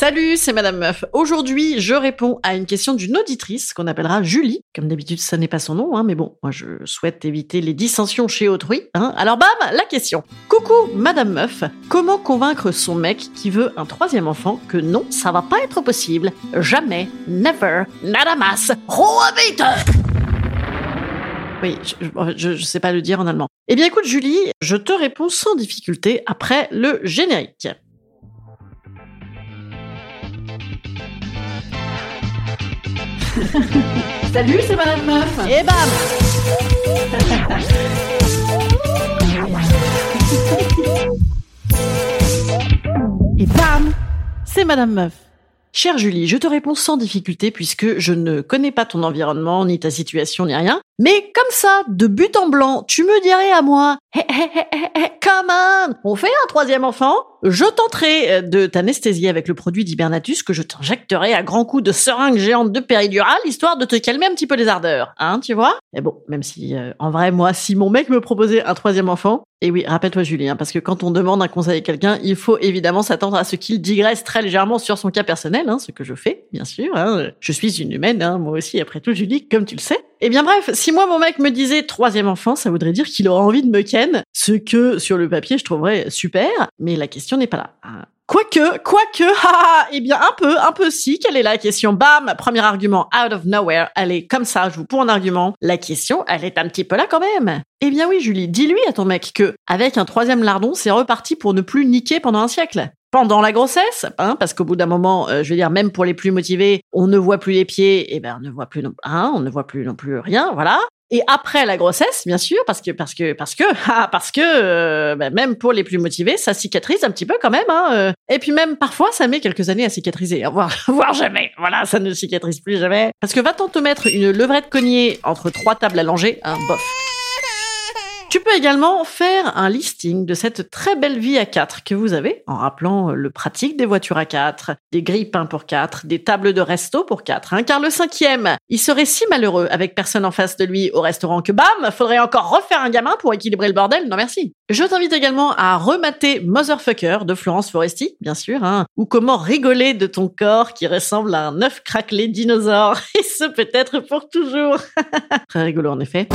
Salut, c'est Madame Meuf. Aujourd'hui, je réponds à une question d'une auditrice qu'on appellera Julie. Comme d'habitude, ça n'est pas son nom, hein, mais bon, moi je souhaite éviter les dissensions chez autrui. Hein. Alors bam, la question. Coucou, Madame Meuf. Comment convaincre son mec qui veut un troisième enfant que non, ça va pas être possible? Jamais, never, nada mas, vite oui, je, je, sais pas le dire en allemand. Eh bien écoute Julie, je te réponds sans difficulté après le générique. Salut, c'est Madame Meuf. Et bam Et bam C'est Madame Meuf. Chère Julie, je te réponds sans difficulté puisque je ne connais pas ton environnement, ni ta situation, ni rien. Mais comme ça, de but en blanc, tu me dirais à moi, hey, hey, hey, come on, on fait un troisième enfant Je tenterai euh, de t'anesthésier avec le produit d'Hibernatus que je t'injecterai à grands coups de seringue géante de péridurale, histoire de te calmer un petit peu les ardeurs, hein, tu vois? Mais bon, même si, euh, en vrai, moi, si mon mec me proposait un troisième enfant, et oui, rappelle-toi Julie, hein, parce que quand on demande un conseil à quelqu'un, il faut évidemment s'attendre à ce qu'il digresse très légèrement sur son cas personnel, hein, ce que je fais, bien sûr. Hein. Je suis une humaine, hein, moi aussi, après tout, Julie, comme tu le sais. Eh bien bref, si moi mon mec me disait troisième enfant, ça voudrait dire qu'il aurait envie de me ken, ce que sur le papier je trouverais super, mais la question n'est pas là. Ah. Quoique, quoique, haha, eh bien un peu, un peu si, quelle est la question? Bam, premier argument, out of nowhere, elle est comme ça, je vous pour un argument. La question, elle est un petit peu là quand même. Eh bien oui, Julie, dis-lui à ton mec que, avec un troisième lardon, c'est reparti pour ne plus niquer pendant un siècle pendant la grossesse, hein, parce qu'au bout d'un moment, euh, je veux dire, même pour les plus motivés, on ne voit plus les pieds, et eh ben on ne voit plus, non, hein, on ne voit plus non plus rien, voilà. Et après la grossesse, bien sûr, parce que parce que parce que ah, parce que euh, ben, même pour les plus motivés, ça cicatrise un petit peu quand même. Hein, euh. Et puis même parfois, ça met quelques années à cicatriser, voire voire jamais. Voilà, ça ne cicatrise plus jamais. Parce que va-t-on te mettre une levrette cognée entre trois tables allongées, un bof. Tu peux également faire un listing de cette très belle vie à 4 que vous avez en rappelant le pratique des voitures à 4, des grippins pour 4, des tables de resto pour 4. Hein, car le cinquième, il serait si malheureux avec personne en face de lui au restaurant que bam, faudrait encore refaire un gamin pour équilibrer le bordel. Non merci. Je t'invite également à remater Motherfucker de Florence Foresti, bien sûr, hein, ou comment rigoler de ton corps qui ressemble à un œuf craquelé dinosaure. Et ce peut-être pour toujours. très rigolo en effet.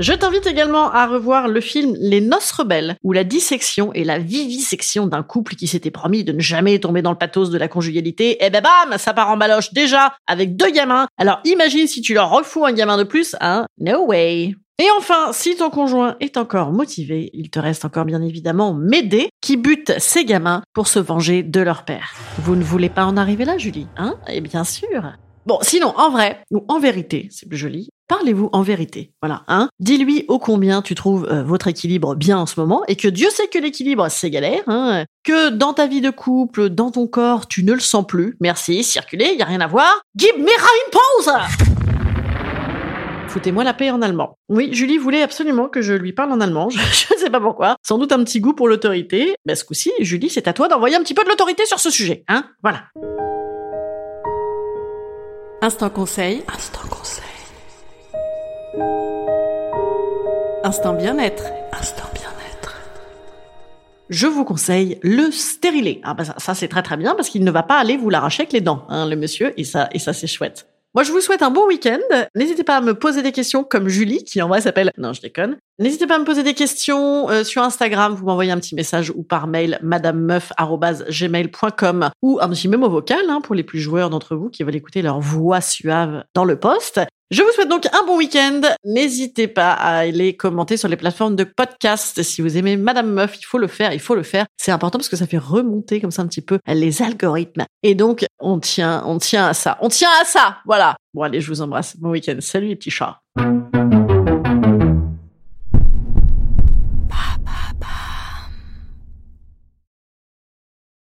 Je t'invite également à revoir le film Les Noces Rebelles, où la dissection et la vivisection d'un couple qui s'était promis de ne jamais tomber dans le pathos de la conjugalité, et eh ben bam, ça part en baloche déjà avec deux gamins. Alors imagine si tu leur refous un gamin de plus, hein No way. Et enfin, si ton conjoint est encore motivé, il te reste encore bien évidemment Médée qui bute ses gamins pour se venger de leur père. Vous ne voulez pas en arriver là, Julie, hein? Eh bien sûr. Bon, sinon, en vrai, ou en vérité, c'est plus joli, parlez-vous en vérité. Voilà, hein. Dis-lui ô combien tu trouves euh, votre équilibre bien en ce moment et que Dieu sait que l'équilibre c'est galère, hein. Que dans ta vie de couple, dans ton corps, tu ne le sens plus. Merci, circulez, y a rien à voir. Give me une pause. Foutez-moi la paix en allemand. Oui, Julie voulait absolument que je lui parle en allemand. Je ne sais pas pourquoi. Sans doute un petit goût pour l'autorité. Mais ce coup-ci, Julie, c'est à toi d'envoyer un petit peu de l'autorité sur ce sujet, hein. Voilà. Instant conseil. Instant conseil. Instant bien-être. Instant bien-être. Je vous conseille le stérilet. Ah bah ça, c'est très très bien parce qu'il ne va pas aller vous l'arracher avec les dents, hein, le monsieur, et ça, ça c'est chouette. Moi, je vous souhaite un bon week-end. N'hésitez pas à me poser des questions comme Julie, qui en vrai s'appelle... Non, je déconne. N'hésitez pas à me poser des questions euh, sur Instagram. Vous m'envoyez un petit message ou par mail madamemeuf.gmail.com ou un petit mémo vocal hein, pour les plus joueurs d'entre vous qui veulent écouter leur voix suave dans le poste. Je vous souhaite donc un bon week-end. N'hésitez pas à aller commenter sur les plateformes de podcast. Si vous aimez Madame Meuf, il faut le faire, il faut le faire. C'est important parce que ça fait remonter comme ça un petit peu les algorithmes. Et donc, on tient, on tient à ça. On tient à ça. Voilà. Bon, allez, je vous embrasse. Bon week-end. Salut les petits chats.